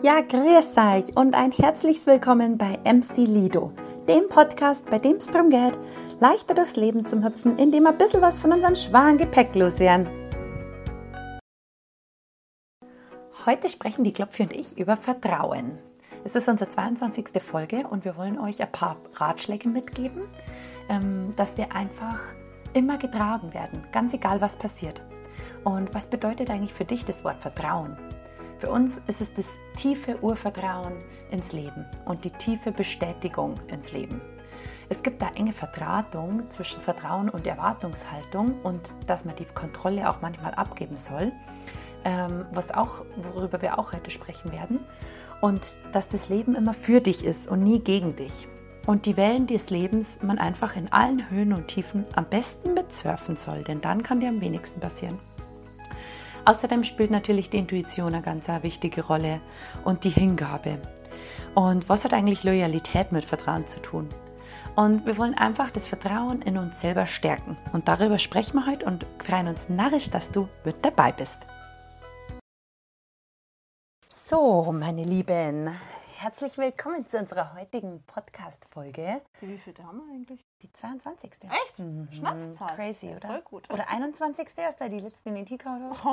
Ja, grüß euch und ein herzliches Willkommen bei MC Lido, dem Podcast, bei dem es darum geht, leichter durchs Leben zu hüpfen, indem wir ein bisschen was von unserem schweren Gepäck loswerden. Heute sprechen die Klopfi und ich über Vertrauen. Es ist unsere 22. Folge und wir wollen euch ein paar Ratschläge mitgeben, ähm, dass wir einfach immer getragen werden, ganz egal was passiert. Und was bedeutet eigentlich für dich das Wort Vertrauen? Für uns ist es das tiefe Urvertrauen ins Leben und die tiefe Bestätigung ins Leben. Es gibt da enge Verdrahtung zwischen Vertrauen und Erwartungshaltung und dass man die Kontrolle auch manchmal abgeben soll, ähm, was auch, worüber wir auch heute sprechen werden. Und dass das Leben immer für dich ist und nie gegen dich. Und die Wellen des Lebens man einfach in allen Höhen und Tiefen am besten mitsurfen soll, denn dann kann dir am wenigsten passieren. Außerdem spielt natürlich die Intuition eine ganz eine wichtige Rolle und die Hingabe. Und was hat eigentlich Loyalität mit Vertrauen zu tun? Und wir wollen einfach das Vertrauen in uns selber stärken. Und darüber sprechen wir heute und freuen uns narrisch, dass du mit dabei bist. So, meine Lieben, herzlich willkommen zu unserer heutigen Podcast-Folge. Wie viel haben wir eigentlich? Die 22. Echt? Mhm. Schnapszahl. Crazy, oder? Voll gut. Oder 21. erst, weil die letzten in den Tika oder? Oh,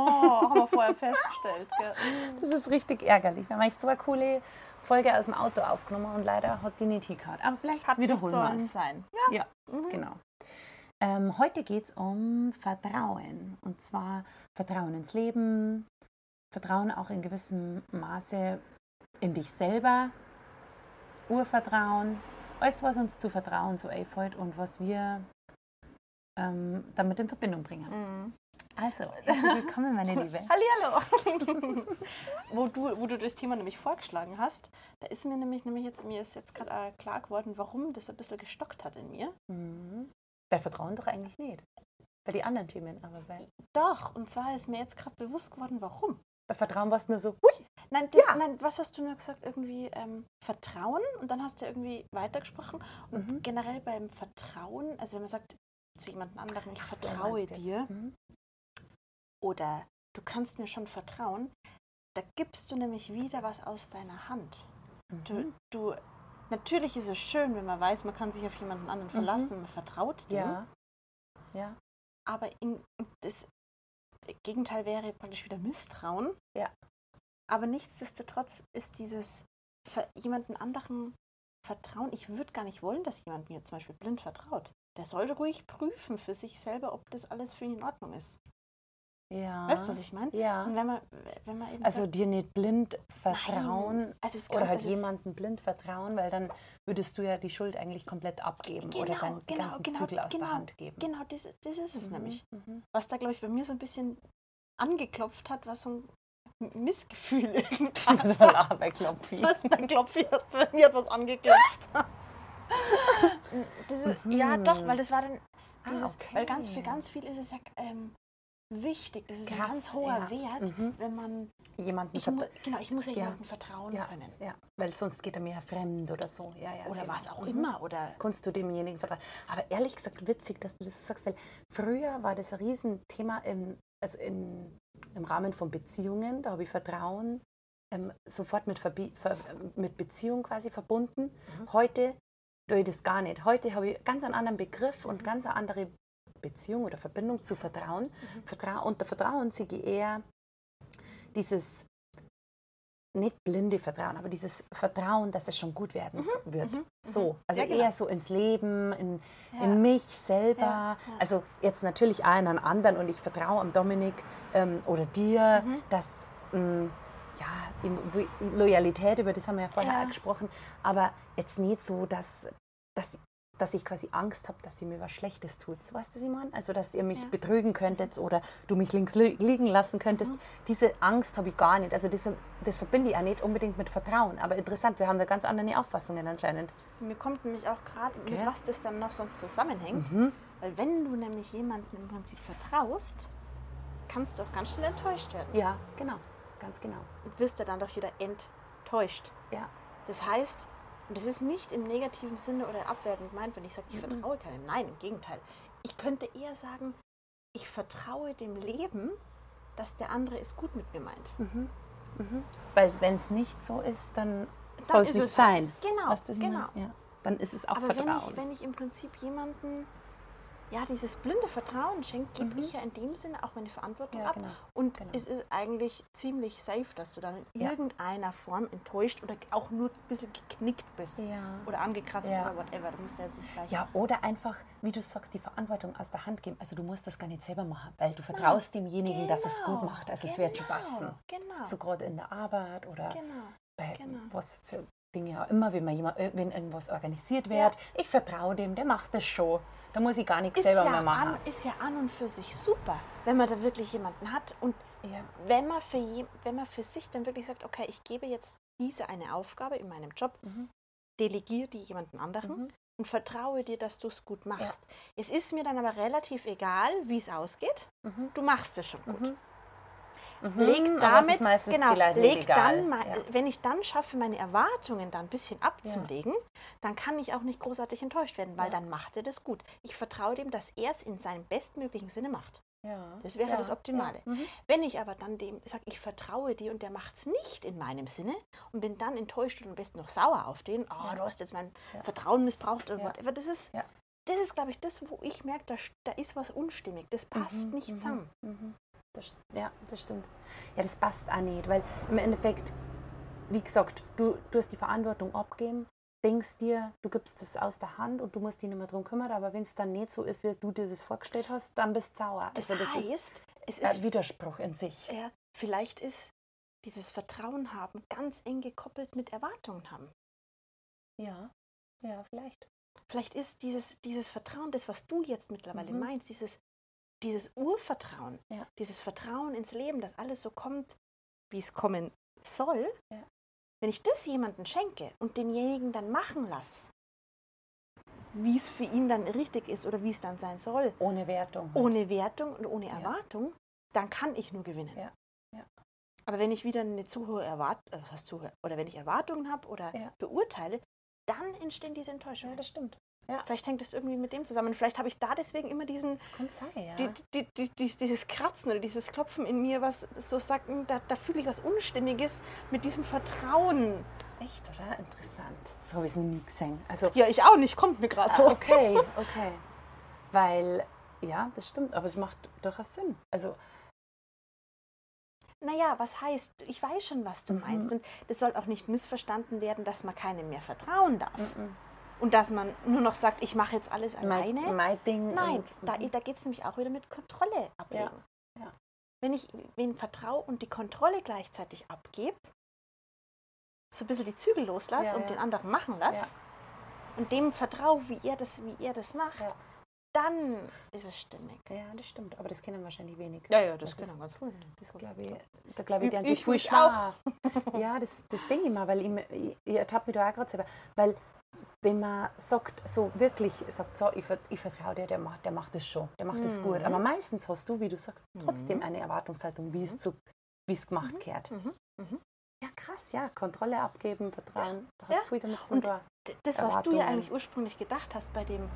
haben wir vorher festgestellt. Gell? Das ist richtig ärgerlich. Wir haben eigentlich so eine coole Folge aus dem Auto aufgenommen und leider hat die nicht gehabt. Aber vielleicht Hat wiederholen wir es. sein. Ja. Ja, Mhm. genau. Ähm, heute geht es um Vertrauen. Und zwar Vertrauen ins Leben, Vertrauen auch in gewissem Maße in dich selber, Urvertrauen, alles, was uns zu Vertrauen so einfällt und was wir ähm, damit in Verbindung bringen. Mhm. Also, willkommen, meine Liebe. Hallihallo. wo, du, wo du das Thema nämlich vorgeschlagen hast, da ist mir nämlich, nämlich jetzt, mir ist jetzt gerade klar geworden, warum das ein bisschen gestockt hat in mir. Mhm. Bei Vertrauen doch eigentlich nicht. Bei den anderen Themen, aber bei, Doch, und zwar ist mir jetzt gerade bewusst geworden, warum. bei Vertrauen war es nur so, hui, Nein, das, Ja. nein, was hast du nur gesagt? Irgendwie ähm, Vertrauen und dann hast du irgendwie weitergesprochen. Und Mhm. generell beim Vertrauen, also wenn man sagt zu jemand anderem, ich Ach so, vertraue du jetzt. dir Mhm. oder du kannst mir schon vertrauen, da gibst du nämlich wieder was aus deiner Hand. Du, Mhm. du, natürlich ist es schön, wenn man weiß, man kann sich auf jemanden anderen verlassen, man vertraut Mhm. Ja. Ja. aber in, das Gegenteil wäre praktisch wieder Misstrauen. Ja. Aber nichtsdestotrotz ist dieses jemanden anderen Vertrauen, ich würde gar nicht wollen, dass jemand mir zum Beispiel blind vertraut. Der soll ruhig prüfen für sich selber, ob das alles für ihn in Ordnung ist. Ja. Weißt du, was ich meine? Ja. Und wenn man, wenn man eben Also sagt, dir nicht blind vertrauen also es oder kann- halt also- jemandem blind vertrauen, weil dann würdest du ja die Schuld eigentlich komplett abgeben oder Genau, dann die genau, ganzen genau, Zügel aus genau, der Hand geben. genau, das, das ist es Mhm, nämlich. mhm. Was da, glaube ich, bei mir so ein bisschen angeklopft hat, war so ein Missgefühl. Also von Arbeit klopfen. Was mein Klopfi hat, bei mir hat was angeklopft. das ist, Ja, doch, weil das war dann Ah, dieses, okay. weil ganz für ganz viel ist es ja ähm, wichtig, das ist ein Krass, ganz hoher ja. Wert, Mhm. wenn man, Jemanden ich genau, ich muss ja, Ja. jemandem vertrauen ja, können. ja, weil sonst geht er mir fremd oder so. Ja, ja, Oder genau. was auch Mhm. immer. Oder Kannst du demjenigen vertrauen. Aber ehrlich gesagt, witzig, dass du das sagst, weil früher war das ein Riesenthema im, also in, im Rahmen von Beziehungen. Da habe ich Vertrauen ähm, sofort mit, Verbi ver mit Beziehung quasi verbunden. Mhm. Heute tue ich das gar nicht. Heute habe ich ganz einen anderen Begriff und ganz eine andere Beziehung oder Verbindung zu Vertrauen. Mhm. Vertra unter Vertrauen sehe ich eher dieses nicht blinde Vertrauen, aber dieses Vertrauen, dass es schon gut werden so- wird. mhm, So, also Ja, genau. eher so ins Leben, in, Ja. in mich selber. Ja. Also jetzt natürlich auch in einen anderen und ich vertraue am Dominik ähm, oder dir, Mhm. dass ähm, ja, Loyalität, über das haben wir ja vorher gesprochen, aber jetzt nicht so, dass, dass, dass ich quasi Angst habe, dass ihr mir was Schlechtes tut. So weißt du, meine? Also, dass ihr mich Ja. betrügen könntet oder du mich links li liegen lassen könntest. Mhm. Diese Angst habe ich gar nicht. Also, das, das verbinde ich auch nicht unbedingt mit Vertrauen. Aber interessant, wir haben da ganz andere Auffassungen anscheinend. mir kommt nämlich auch gerade, mit was das dann noch sonst zusammenhängt. Mhm. Weil wenn du nämlich jemandem im Prinzip vertraust, kannst du auch ganz schnell enttäuscht werden. Ja, genau. Ganz genau. Und wirst ja dann doch wieder enttäuscht. Ja. Das heißt, und das ist nicht im negativen Sinne oder abwertend gemeint, wenn ich sage, ich vertraue keinem. Nein, im Gegenteil. Ich könnte eher sagen, ich vertraue dem Leben, dass der andere es gut mit mir meint. Mhm. Mhm. Weil wenn es nicht so ist, dann, soll es nicht sein. Genau, genau. Ja. Dann ist es auch Aber wenn Vertrauen. ich, wenn ich im Prinzip jemanden ja, dieses blinde Vertrauen schenkt, gebe ich ja in dem Sinne auch meine Verantwortung Mhm. Ja, ab. genau, Und genau. es ist eigentlich ziemlich safe, dass du dann in Ja. irgendeiner Form enttäuscht oder auch nur ein bisschen geknickt bist. Ja. Oder angekratzt oder whatever. Du musst ja jetzt nicht gleich. Ja, oder einfach, wie du sagst, die Verantwortung aus der Hand geben. Also du musst das gar nicht selber machen, weil du vertraust demjenigen, dass es gut Genau, macht. Also es wird schon genau, passen. Genau. So gerade in der Arbeit oder genau. bei genau. was für Dinge auch immer, wenn, man jemand, äh, wenn irgendwas organisiert wird. Ich vertraue dem, der macht das schon. Da muss ich gar nichts selber ja, mehr machen. an, ist ja an und für sich super, wenn man da wirklich jemanden hat und Ja. wenn man für, je, wenn man für sich dann wirklich sagt, okay, ich gebe jetzt diese eine Aufgabe in meinem Job, Mhm. delegiere die jemanden anderen Mhm. und vertraue dir, dass du es gut machst. Es ist mir dann aber relativ egal, wie es ausgeht. Mhm. Du machst es schon gut. Mhm. Leg aber es damit, genau, die Leute leg egal. dann, ja. wenn ich dann schaffe, meine Erwartungen dann ein bisschen abzulegen, dann kann ich auch nicht großartig enttäuscht werden, weil Ja. dann macht er das gut. Ich vertraue dem, dass er es in seinem bestmöglichen Sinne macht. Ja. Das wäre ja. das Optimale. Ja. Mhm. Wenn ich aber dann dem sage, ich vertraue dir und der macht es nicht in meinem Sinne und bin dann enttäuscht und am besten noch sauer auf den, oh, Ja. du hast jetzt mein Ja. Vertrauen missbraucht oder Ja. whatever, das ist, Ja. das ist, glaube ich, das, wo ich merke, da, da ist was unstimmig, das passt Mhm, nicht mhm, zusammen. mhm. Das, ja, das stimmt. Ja, das passt auch nicht, weil im Endeffekt, wie gesagt, du, du hast die Verantwortung abgeben, denkst dir, du gibst es aus der Hand und du musst dich nicht mehr drum kümmern, aber wenn es dann nicht so ist, wie du dir das vorgestellt hast, dann bist du sauer. Das, also das heißt, ist es ein ist, Widerspruch in sich. ja, vielleicht ist dieses Vertrauen haben ganz eng gekoppelt mit Erwartungen haben. Ja, ja, vielleicht. Vielleicht ist dieses, dieses Vertrauen, das, was du jetzt mittlerweile Mhm. meinst, dieses, dieses Urvertrauen, Ja. dieses Vertrauen ins Leben, dass alles so kommt, wie es kommen soll, Ja. wenn ich das jemandem schenke und denjenigen dann machen lasse, wie es für ihn dann richtig ist oder wie es dann sein soll, Ohne Wertung. ohne Wertung und ohne Ja. Erwartung, dann kann ich nur gewinnen. Ja. Ja. Aber wenn ich wieder eine zu hohe Erwartung, was heißt zu hohe, oder wenn ich Erwartungen habe oder Ja. beurteile, dann entstehen diese Enttäuschungen. Ja, das stimmt. Vielleicht hängt das irgendwie mit dem zusammen. Vielleicht habe ich da deswegen immer diesen, Das kann sein, ja. die, die, die, dies- dieses Kratzen oder dieses Klopfen in mir, was so sagt, hm, da, da fühle ich was Unstimmiges mit diesem Vertrauen. Echt, oder? Interessant. So habe ich es noch nie gesehen. Also, Ja, ich auch nicht, kommt mir gerade Ah, so. okay, okay. Weil, ja, das stimmt, aber es macht durchaus Sinn. Also, Naja, was heißt, ich weiß schon, was du Mhm. meinst. Und das soll auch nicht missverstanden werden, dass man keinem mehr vertrauen darf. mm, Und dass man nur noch sagt, ich mache jetzt alles alleine. mein, mein Ding. Nein, da, mhm. da geht es nämlich auch wieder mit Kontrolle ablegen. ja. Wenn ich wen vertraue und die Kontrolle gleichzeitig abgebe, so ein bisschen die Zügel loslasse Ja, und ja. den anderen machen lasse Ja. und dem vertraue, wie er das, wie er das macht, Ja. dann ist es stimmig. ja, das stimmt, aber das kennen wahrscheinlich wenig. Ja, ja, das das, ist- genau ganz cool. Das glaube ich, da glaube ich, die an sich ich viel schwer. Ja, das, das denke ich mal, weil ich, ich ertappe mich da auch gerade selber. Weil, wenn man sagt, so wirklich sagt, so, ich, ich vertraue dir, der macht, der macht das schon, der macht das gut. Mhm. Aber meistens hast du, wie du sagst, trotzdem eine Erwartungshaltung, wie es, so, wie es gemacht Mhm. gehört. Mhm. Mhm. Ja, krass, ja. Kontrolle abgeben, Vertrauen, da Ja. hat viel damit zu tun. Das, was du ja eigentlich ursprünglich gedacht hast bei dem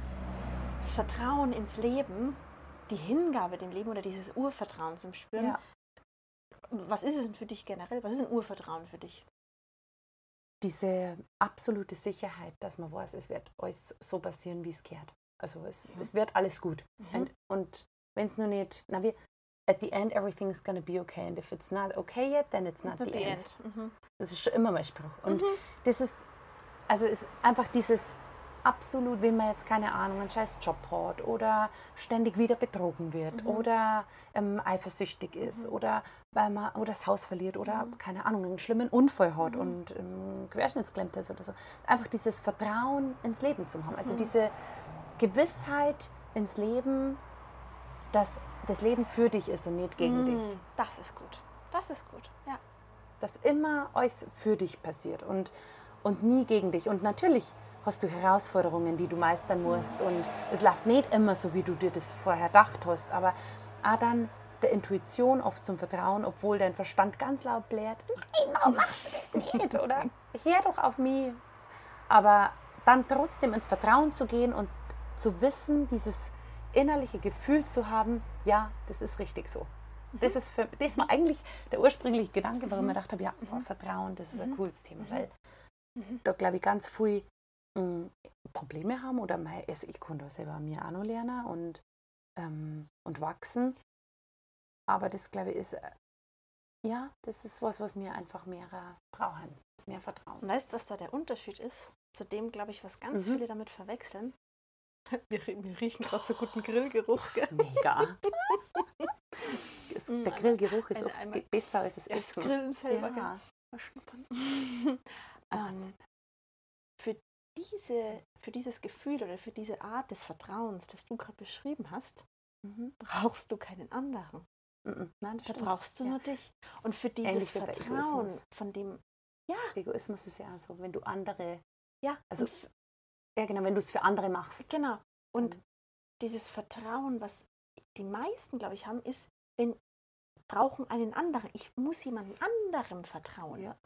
das Vertrauen ins Leben, die Hingabe dem Leben oder dieses Urvertrauen zum Spüren, Ja. was ist es denn für dich generell? Was ist ein Urvertrauen für dich? Diese absolute Sicherheit, dass man weiß, es wird alles so passieren, wie es gehört. Also es, Mhm. es wird alles gut. Mhm. Und, und wenn es nur nicht, na wie, at the end everything's gonna be okay and if it's not okay yet, then it's not the, end. Mhm. Das ist schon immer mein Spruch. Und Mhm. das ist, also ist einfach dieses absolut, wenn man jetzt keine Ahnung, einen scheiß Job hat oder ständig wieder betrogen wird Mhm. oder ähm, eifersüchtig ist oder weil man oder das Haus verliert oder Mhm. keine Ahnung, einen schlimmen Unfall hat und ähm, querschnittsklemmt ist oder so. Einfach dieses Vertrauen ins Leben zu haben. Also Mhm. diese Gewissheit ins Leben, dass das Leben für dich ist und nicht gegen dich. Mhm. Das ist gut. Das ist gut. Ja. dass immer alles für dich passiert und, und nie gegen dich. Und natürlich hast du Herausforderungen, die du meistern musst und es läuft nicht immer so, wie du dir das vorher gedacht hast, aber auch dann der Intuition oft zum Vertrauen, obwohl dein Verstand ganz laut blärt, nein, warum machst du das nicht, oder? Hör doch auf mich. Aber dann trotzdem ins Vertrauen zu gehen und zu wissen, dieses innerliche Gefühl zu haben, ja, das ist richtig so. Das, ist für, das war eigentlich der ursprüngliche Gedanke, warum Mhm. ich gedacht habe, ja, boah, Vertrauen, das ist ein Mhm. cooles Thema, Mhm. weil Mhm. da, glaube ich, ganz viel mh, Probleme haben oder mei, also ich konnte auch selber mir auch noch lernen und, ähm, und wachsen. Aber das, glaube ich, ist, äh, ja, das ist was, was mir einfach mehr äh, brauchen, mehr Vertrauen. Weißt du, was da der Unterschied ist? Zu dem, glaube ich, was ganz Mhm. viele damit verwechseln. Wir, wir riechen gerade so guten Grillgeruch. Gell? Mega. es, es, Mm, der Grillgeruch ist oft einmal- besser als das Das Essen. Grillen selber. gell? Ja. Mal schnuppern. Wahnsinn. ähm, diese, für dieses Gefühl oder für diese Art des Vertrauens, das du gerade beschrieben hast, Mhm. brauchst du keinen anderen. Mhm. Nein, das Da stimmt. brauchst du ja. nur dich. Und für dieses Ähnlich Vertrauen, von dem, Egoismus ist ja so, wenn du andere, ja, Also, ja genau, wenn du es für andere machst. genau. Und dann- dieses Vertrauen, was die meisten, glaube ich, haben, ist, wenn brauchen einen anderen. Ich muss jemandem anderem vertrauen. Ja.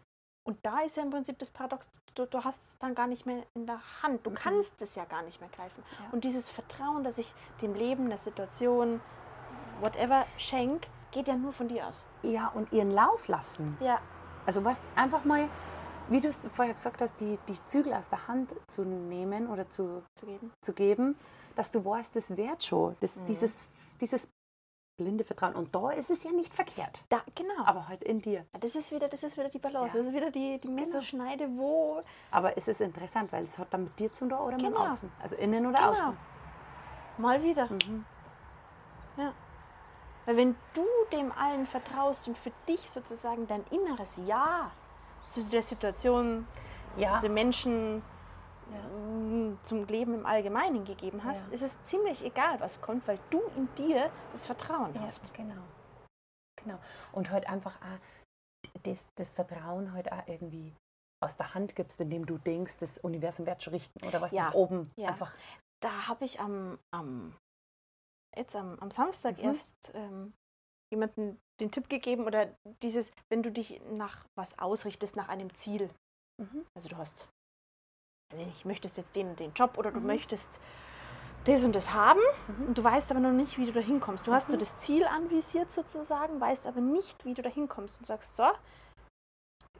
Und da ist ja im Prinzip das Paradox, du, du hast es dann gar nicht mehr in der Hand. Du Mhm. kannst es ja gar nicht mehr greifen. Ja. Und dieses Vertrauen, das ich dem Leben, der Situation, whatever schenk, geht ja nur von dir aus. Ja, und ihren Lauf lassen. Ja. Also was einfach mal, wie du es vorher gesagt hast, die, die Zügel aus der Hand zu nehmen oder zu, Zu geben. zu geben, dass du weißt, das wert schon. Das, Mhm. dieses, dieses blinde Vertrauen. Und da ist es ja nicht verkehrt. Da, genau. Aber halt in dir. Ja, das ist wieder, das ist wieder die Balance. Ja. Das ist wieder die, die Genau. Messerschneide, wo. Aber es ist interessant, weil es hat dann mit dir zu tun oder mit Genau. außen. Also innen oder Genau. außen. Mal wieder. Mhm. Weil wenn du dem allen vertraust und für dich sozusagen dein inneres Ja zu der Situation, Ja. den Menschen Ja. mm, zum Leben im Allgemeinen gegeben hast, Ja. ist es ziemlich egal, was kommt, weil du in dir das Vertrauen hast. genau. Genau. Und halt einfach auch das, das Vertrauen halt auch irgendwie aus der Hand gibst, indem du denkst, das Universum wird schon richten oder was Ja. nach oben Ja. einfach. Da habe ich am, am jetzt am, am Samstag Mhm. erst ähm, jemanden den Tipp gegeben oder dieses, wenn du dich nach was ausrichtest, nach einem Ziel, Mhm. Also du hast, ich möchtest jetzt den den Job oder du Mhm. möchtest das und das haben Mhm. und du weißt aber noch nicht, wie du da hinkommst. Du hast nur Mhm. das Ziel anvisiert sozusagen, weißt aber nicht, wie du da hinkommst und sagst, so,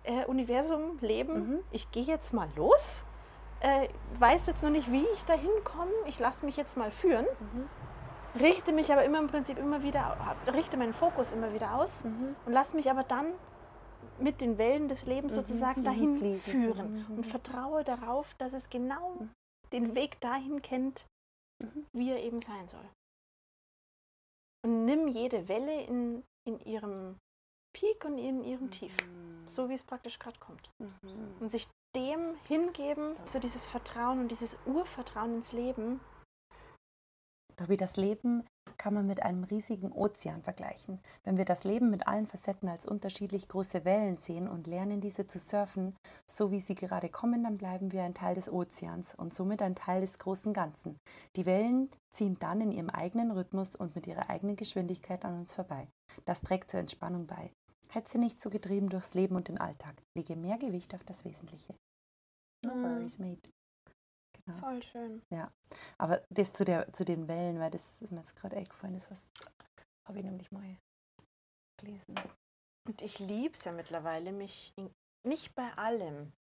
äh, Universum, Leben, Mhm. ich gehe jetzt mal los. Äh, weiß jetzt noch nicht, wie ich da hinkomme. Ich lasse mich jetzt mal führen. Mhm. Richte mich aber immer im Prinzip immer wieder, richte meinen Fokus immer wieder aus Mhm. und lass mich aber dann mit den Wellen des Lebens Mhm, sozusagen mhm, dahin fließen. führen Mhm, mhm. und vertraue darauf, dass es genau Mhm. den Weg dahin kennt, wie er eben sein soll. Und nimm jede Welle in, in ihrem Peak und in ihrem Tief, so wie es praktisch gerade kommt. Und sich dem hingeben, so dieses Vertrauen und dieses Urvertrauen ins Leben. Doch wie das Leben kann man mit einem riesigen Ozean vergleichen. Wenn wir das Leben mit allen Facetten als unterschiedlich große Wellen sehen und lernen, diese zu surfen, so wie sie gerade kommen, dann bleiben wir ein Teil des Ozeans und somit ein Teil des großen Ganzen. Die Wellen ziehen dann in ihrem eigenen Rhythmus und mit ihrer eigenen Geschwindigkeit an uns vorbei. Das trägt zur Entspannung bei. Hetze nicht so getrieben durchs Leben und den Alltag. Lege mehr Gewicht auf das Wesentliche. No Mhm. worries, mate. Genau. Voll schön. Aber das zu, der, zu den Wellen, weil das ist mir jetzt gerade eingefallen, das habe ich nämlich mal gelesen. Und ich liebe es ja mittlerweile, mich in, nicht bei allem,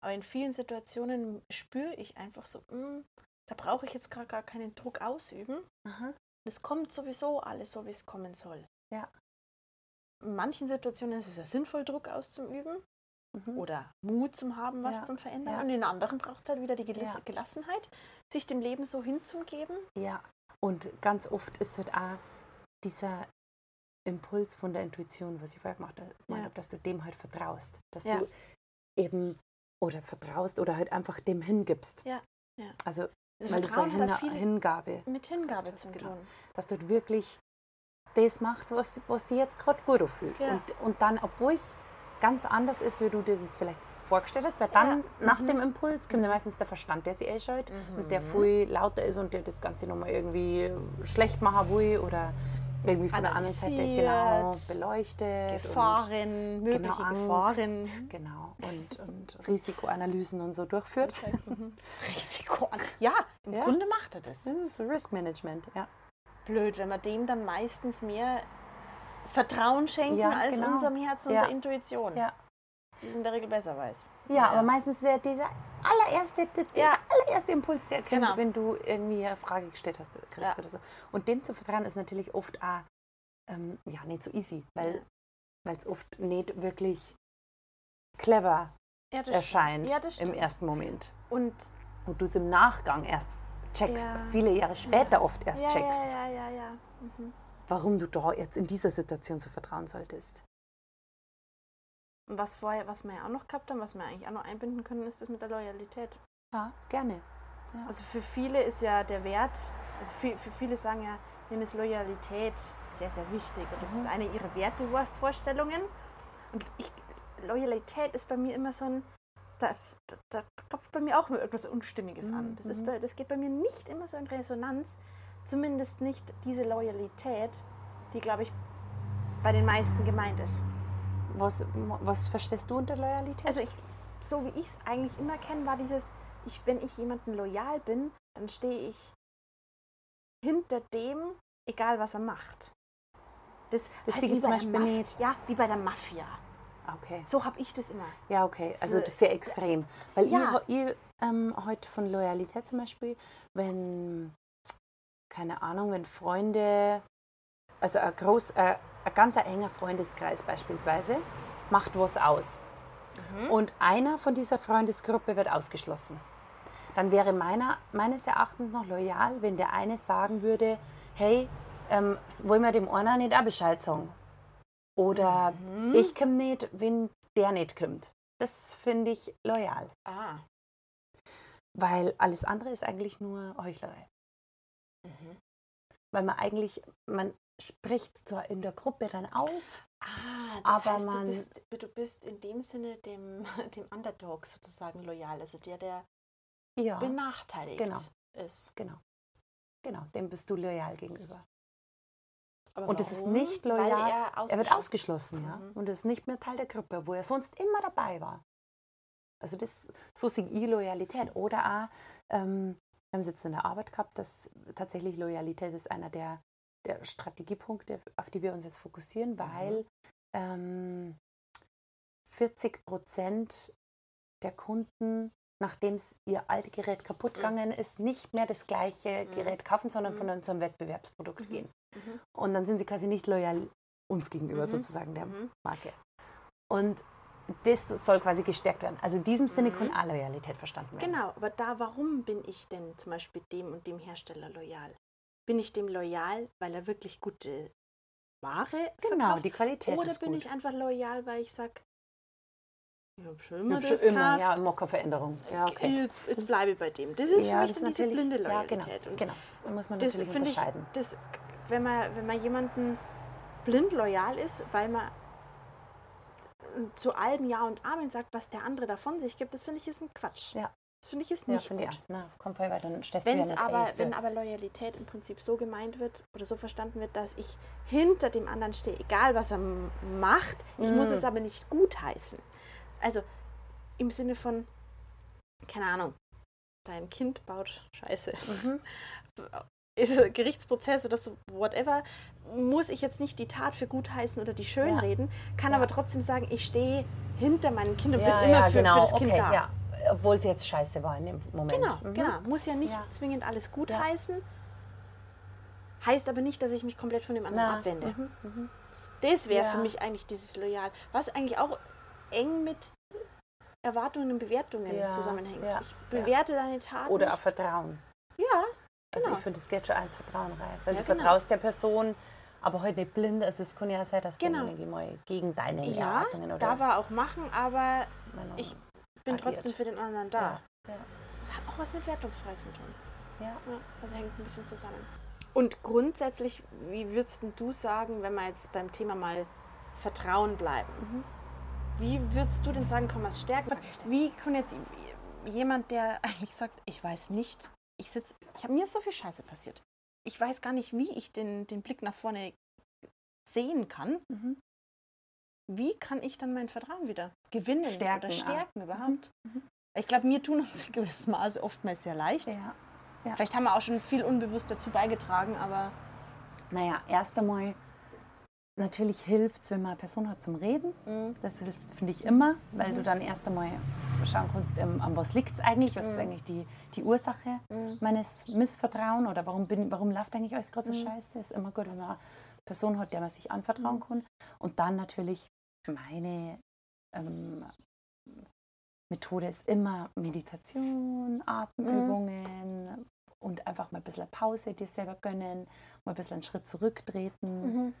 aber in vielen Situationen spüre ich einfach so, mm, da brauche ich jetzt gerade gar keinen Druck ausüben. Aha. Es kommt sowieso alles so, wie es kommen soll. Ja. In manchen Situationen ist es ja sinnvoll, Druck auszuüben Mhm. oder Mut zum haben, was Ja, zum Verändern. ja. Und in anderen braucht es halt wieder die Ja. Gelassenheit, sich dem Leben so hinzugeben. Ja, und ganz oft ist halt auch dieser Impuls von der Intuition, was ich vorher gemacht habe, dass du dem halt vertraust. Dass du eben oder vertraust oder halt einfach dem hingibst. Ja, ja. Also, Also weil du Vertrauen vorhin hat Hin viel Hingabe, mit Hingabe hast, genau. tun. dass du wirklich das macht, was, was sie jetzt gerade gut fühlt. Ja. Und, und dann, obwohl es ganz anders ist, wie du dir das vielleicht vorgestellt hast, weil dann Ja. nach Mhm. dem Impuls kommt ja meistens der Verstand, der sich einschaltet und der Mhm. viel lauter ist und der das Ganze nochmal irgendwie schlecht machen will oder irgendwie von der anderen Seite genau beleuchtet. Gefahren, und, mögliche genau, Gefahren. Angst, genau, und, und Risikoanalysen und so durchführt. Mhm. Risiko an. Ja, im Ja. Grunde macht er das. Das ist Risk Management, ja. Blöd, wenn man dem dann meistens mehr Vertrauen schenken Ja, als genau. unserem Herzen und Ja. der Intuition. Ja. Die es in der Regel besser weiß. Ja, aber meistens ist ja dieser allererste, der- dieser Ja. allererste Impuls, der kommt, Genau. wenn du irgendwie eine Frage gestellt hast, kriegst Ja. oder so. Und dem zu vertrauen ist natürlich oft auch ähm, ja, nicht so easy, weil es oft nicht wirklich clever Ja, erscheint Ja, im ersten Moment. Und Und du es im Nachgang erst checkst, Ja. viele Jahre später oft erst ja, checkst, ja, ja, ja, ja. Mhm. Warum du da jetzt in dieser Situation so vertrauen solltest. Und was vorher, was wir ja auch noch gehabt haben, was wir eigentlich auch noch einbinden können, ist das mit der Loyalität. Ja, gerne. Also für viele ist ja der Wert, also für, für viele sagen ja, denen ist Loyalität sehr, sehr wichtig. Und das Mhm. ist eine ihrer Wertevorstellungen. Und ich, Loyalität ist bei mir immer so ein, da, da, da klopft bei mir auch immer irgendwas Unstimmiges an. Mhm, Das, ist, mhm. bei- das geht bei mir nicht immer so in Resonanz. Zumindest nicht diese Loyalität, die, glaube ich, bei den meisten gemeint ist. Was, was verstehst du unter Loyalität? Also ich, so wie ich es eigentlich immer kenne, war dieses, ich, wenn ich jemandem loyal bin, dann stehe ich hinter dem, egal was er macht. Das, Das ich wie zum bei der Beispiel nicht. Ja, wie bei der Mafia. okay. So habe ich das immer. Ja, okay. Also So- das ist sehr extrem. Weil Ja. ihr, ihr ähm, heute von Loyalität zum Beispiel, wenn, keine Ahnung, wenn Freunde, also ein, groß, äh, ein ganz enger Freundeskreis beispielsweise, macht was aus. Und einer von dieser Freundesgruppe wird ausgeschlossen. Dann wäre meiner, meines Erachtens noch loyal, wenn der eine sagen würde, hey, ähm, wollen wir dem einer nicht auch Bescheid sagen? Oder Mhm. ich komme nicht, wenn der nicht kommt. Das finde ich loyal, Ah. weil alles andere ist eigentlich nur Heuchlerei. Mhm. Weil man eigentlich, man spricht zwar in der Gruppe dann aus, Ah, das Aber heißt, man- du, bist, du bist in dem Sinne dem, dem Underdog sozusagen loyal, also der, der ja, benachteiligt genau. ist. genau, genau, dem bist du loyal gegenüber. Aber Und es ist warum? nicht loyal, er, Er wird ausgeschlossen- ausgeschlossen, ja, Mhm. und ist nicht mehr Teil der Gruppe, wo er sonst immer dabei war. Also das, so sehe ich Loyalität. Oder auch, ähm, wir haben es jetzt in der Arbeit gehabt, dass tatsächlich Loyalität ist einer der, der Strategiepunkte, auf die wir uns jetzt fokussieren, weil ähm, 40 Prozent der Kunden, nachdem ihr altes Gerät kaputt gegangen ist, nicht mehr das gleiche Mhm. Gerät kaufen, sondern Mhm. von unserem Wettbewerbsprodukt Mhm. gehen. Mhm. Und dann sind sie quasi nicht loyal uns gegenüber, Mhm. sozusagen der Mhm. Marke. Und das soll quasi gestärkt werden. Also in diesem Sinne Mhm. kann auch Loyalität verstanden werden. Genau, aber da, warum bin ich denn zum Beispiel dem und dem Hersteller loyal? Bin ich dem loyal, weil er wirklich gute Ware Genau, verkauft? die Qualität Oder bin gut. ich einfach loyal, weil ich sage, ich habe schon immer Ich hab schon immer, ja, Mockerveränderung. Ja, okay. Jetzt, jetzt bleibe ich bei dem. Das ist ja, für mich das dann ist diese blinde ja, Loyalität. genau, Und genau. Da muss man das natürlich finde ich, unterscheiden. das, wenn, man, wenn man jemanden blind loyal ist, weil man zu allem Ja und Amen sagt, was der andere davon sich gibt, das finde ich ist ein Quatsch. Ja. Das finde ich ist ja, nicht ich gut. auch. Na, komm weiter, dann stellst Wenn du ja aber, für- wenn aber Loyalität im Prinzip so gemeint wird oder so verstanden wird, dass ich hinter dem anderen stehe, egal was er macht, ich muss Mm. es aber nicht gut heißen. Also im Sinne von, keine Ahnung, dein Kind baut Scheiße. Mhm. Gerichtsprozess oder so, whatever, muss ich jetzt nicht die Tat für gut heißen oder die schön Ja. reden, kann Ja. aber trotzdem sagen, ich stehe hinter meinem Kind und ja, bin immer für, genau, für das Kind okay, da. ja. Obwohl es jetzt scheiße war in dem Moment. Genau, Mhm. genau. Muss ja nicht zwingend alles gut heißen. Heißt aber nicht, dass ich mich komplett von dem anderen Na, abwende. mhm, mhm. Das wäre für mich eigentlich dieses Loyal. Was eigentlich auch eng mit Erwartungen und Bewertungen zusammenhängt. ich bewerte deine Tat Oder auch nicht. Vertrauen. Also Genau. ich finde, es geht schon eins Vertrauen rein. Weil Ja, du genau. vertraust der Person, aber heute nicht blind. Also es kann ja sein, dass Genau. du irgendwie mal gegen deine ja Erwartungen oder darf er auch machen, aber ich bin agiert. trotzdem für den anderen da. Ja, Das hat auch was mit Wertungsfreiheit zu tun. ja. Ja, also hängt ein bisschen zusammen. Und grundsätzlich, wie würdest du sagen, wenn wir jetzt beim Thema mal Vertrauen bleiben? Mhm. Wie würdest du denn sagen, kann man es stärken? Wie kann jetzt jemand, der eigentlich sagt, ich weiß nicht, ich sitze, ich habe mir so viel Scheiße passiert. Ich weiß gar nicht, wie ich den, den Blick nach vorne sehen kann. Mhm. Wie kann ich dann mein Vertrauen wieder gewinnen Stärken, oder ah. stärken überhaupt? Mhm. Ich glaube, mir tun uns in gewissem Maße oftmals sehr leicht. ja. Vielleicht haben wir auch schon viel unbewusst dazu beigetragen, aber Naja, erst einmal natürlich hilft es, wenn man eine Person hat zum Reden. Mhm. Das hilft, finde ich immer, weil du dann erst einmal schauen kannst, ähm, an was liegt es eigentlich, was ist eigentlich die, die Ursache meines Missvertrauen oder warum, bin, warum läuft eigentlich alles gerade so scheiße. Ist immer gut, wenn man eine Person hat, der man sich anvertrauen kann. Und dann natürlich meine ähm, Methode ist immer Meditation, Atemübungen und einfach mal ein bisschen Pause dir selber gönnen, mal ein bisschen einen Schritt zurücktreten Mhm.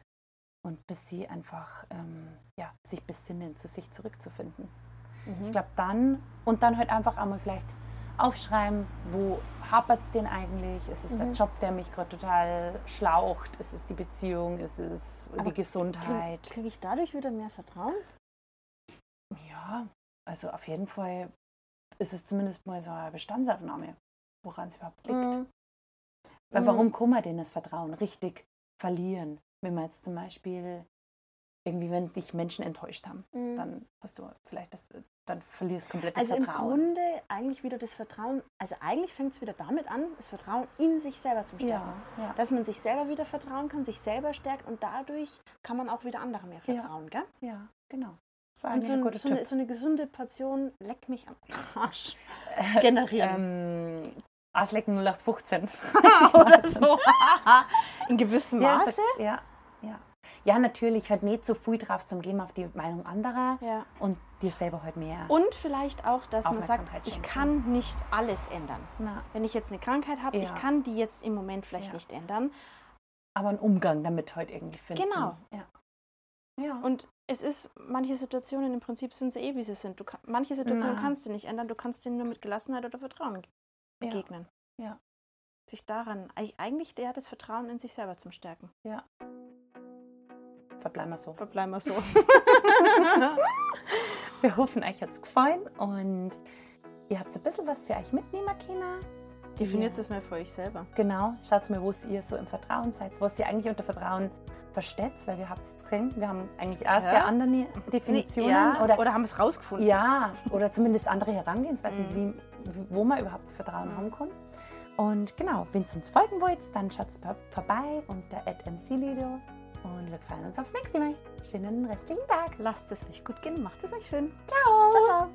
Und bis sie einfach ähm, ja, sich besinnen, zu sich zurückzufinden. Mhm. Ich glaube dann und dann halt einfach einmal vielleicht aufschreiben, wo hapert es denn eigentlich? Ist es der Mhm. Job, der mich gerade total schlaucht? Ist es die Beziehung? Ist es Aber die Gesundheit? Kriege ich dadurch wieder mehr Vertrauen? Ja, also auf jeden Fall ist es zumindest mal so eine Bestandsaufnahme, woran es überhaupt liegt. Mhm. Weil Mhm. warum kann man denn das Vertrauen richtig verlieren? Wenn man jetzt zum Beispiel irgendwie, wenn dich Menschen enttäuscht haben, Mhm. dann hast du vielleicht das, dann verlierst du komplett Also das im Vertrauen. Grunde eigentlich wieder das Vertrauen, also eigentlich fängt es wieder damit an, das Vertrauen in sich selber zu stärken. ja, ja, Dass man sich selber wieder vertrauen kann, sich selber stärkt und dadurch kann man auch wieder anderen mehr Ja. vertrauen, gell? ja, genau. War Und so, ein so, eine, Tipp. so eine gesunde Portion leck mich am Arsch generieren. Ähm, Arschlecken 0815. Oder so. In gewissem Ja, Maße. ja, ja. Ja, natürlich, halt nicht so viel drauf zum Geben auf die Meinung anderer Ja. und dir selber halt mehr. Und vielleicht auch, dass man sagt, ich kann nicht alles ändern. Na, Wenn ich jetzt eine Krankheit habe, ich Ja. kann die jetzt im Moment vielleicht Ja. nicht ändern. aber einen Umgang damit halt irgendwie finden. Genau. Ja. ja. Und es ist, manche Situationen im Prinzip sind sie eh, wie sie sind. Du manche Situationen Na. kannst du nicht ändern, du kannst denen nur mit Gelassenheit oder Vertrauen ja. begegnen. Ja. Sich daran, eig- eigentlich der das Vertrauen in sich selber zum Stärken. Verbleiben wir so. Verbleiben wir so. Wir hoffen, euch hat es gefallen und ihr habt so ein bisschen was für euch mitnehmen können. Definiert Ja. es mal für euch selber. Genau, schaut mal, wo ihr so im Vertrauen seid, was ihr eigentlich unter Vertrauen versteht, weil wir habt es jetzt gesehen, wir haben eigentlich auch Ja. sehr andere Definitionen ja, oder, oder haben es rausgefunden. ja, oder zumindest andere Herangehensweisen, Mhm. wie, wo man überhaupt Vertrauen Mhm. haben kann. Und genau, wenn ihr uns folgen wollt, dann schaut vorbei unter mclido und wir freuen uns aufs nächste Mal. Schönen restlichen Tag. Lasst es euch gut gehen, macht es euch schön. Ciao.